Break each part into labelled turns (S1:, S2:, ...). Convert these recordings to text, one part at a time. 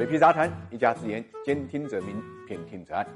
S1: 水皮杂谈，一家之言，兼听则明，偏听则暗。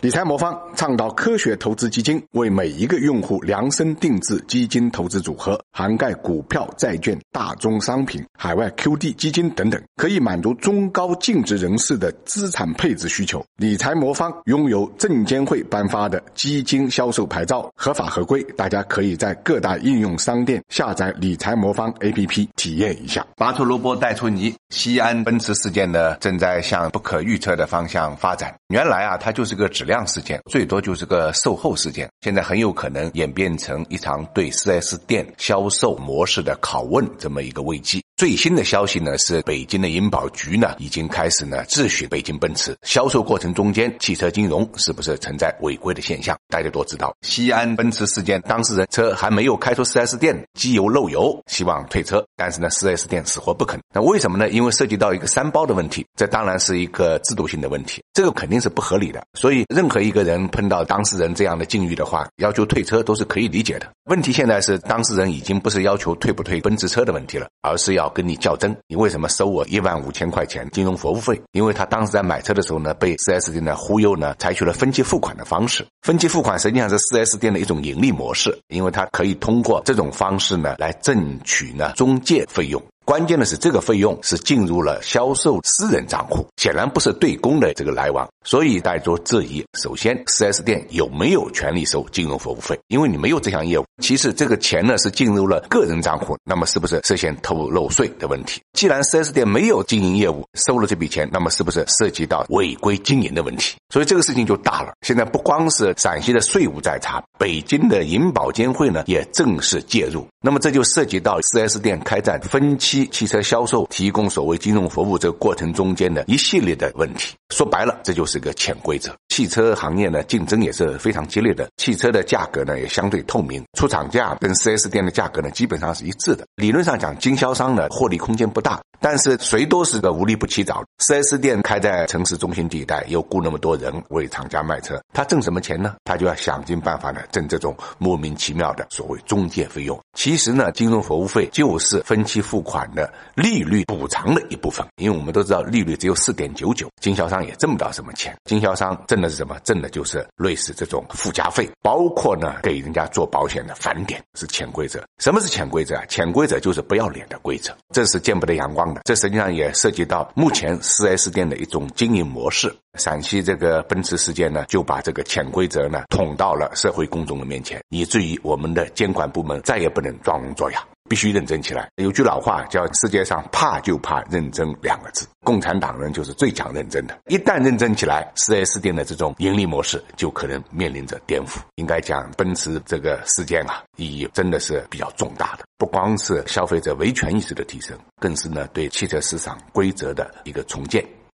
S2: 理财魔方倡导科学投资基金，为每一个用户量身定制基金投资组合，涵盖股票、债券、大宗商品、海外 QD 基金等等，可以满足中高净值人士的资产配置需求。理财魔方拥有证监会颁发的基金销售牌照，合法合规。大家可以在各大应用商店下载理财魔方 APP 体验一下。
S3: 拔出萝卜带出泥，西安奔驰事件呢，正在向不可预测的方向发展。原来啊，它就是个质量事件，最多就是个售后事件。现在很有可能演变成一场对 4S 店销售模式的拷问，这么一个危机。最新的消息呢是，北京的银保局呢已经开始呢质询北京奔驰销售过程中间汽车金融是不是存在违规的现象。大家都知道，西安奔驰事件当事人车还没有开出 4S 店，机油漏油，希望退车，但是呢 4S 店死活不肯。那为什么呢？因为涉及到一个三包的问题，这当然是一个制度性的问题，这个肯定是不合理的。所以任何一个人碰到当事人这样的境遇的话，要求退车都是可以理解的。问题现在是当事人已经不是要求退不退奔驰车的问题了，而是要跟你较真，你为什么收我一万五千块钱金融服务费？因为他当时在买车的时候呢，被 4S 店呢忽悠呢，采取了分期付款的方式。分期付款实际上是 4S 店的一种盈利模式，因为它可以通过这种方式呢来挣取呢中介费用。关键的是，这个费用是进入了销售私人账户，显然不是对公的这个来往，所以大家都质疑：首先，4S 店有没有权利收金融服务费？因为你没有这项业务。其次，这个钱呢是进入了个人账户，那么是不是涉嫌偷漏税的问题？既然 4S 店没有经营业务，收了这笔钱，那么是不是涉及到违规经营的问题？所以这个事情就大了。现在不光是陕西的税务在查，北京的银保监会呢也正式介入。那么这就涉及到 4S 店开展分期。汽车销售提供所谓金融服务这个过程中间的一系列的问题，说白了，这就是个潜规则。汽车行业呢，竞争也是非常激烈的，汽车的价格呢也相对透明，出厂价跟 4S 店的价格呢基本上是一致的。理论上讲，经销商呢获利空间不大，但是谁都是个无利不起早。4S 店开在城市中心地带，又雇那么多人为厂家卖车，他挣什么钱呢？他就要想尽办法呢挣这种莫名其妙的所谓中介费用。其实呢，金融服务费就是分期付款的利率补偿的一部分，因为我们都知道利率只有四点九九，经销商也挣不到什么钱。经销商挣的是什么？挣的就是类似这种附加费，包括呢给人家做保险的返点是潜规则。什么是潜规则啊？潜规则就是不要脸的规则，这是见不得阳光的。这实际上也涉及到目前四 S 店的一种经营模式。陕西这个奔驰事件呢，就把这个潜规则呢捅到了社会公众的面前，以至于我们的监管部门再也不能装聋作哑。必须认真起来。有句老话叫“世界上怕就怕认真”两个字，共产党人就是最讲认真的。一旦认真起来，4S 店的这种盈利模式就可能面临着颠覆。应该讲，奔驰这个事件啊，意义真的是比较重大的，不光是消费者维权意识的提升，更是呢对汽车市场规则的一个重建。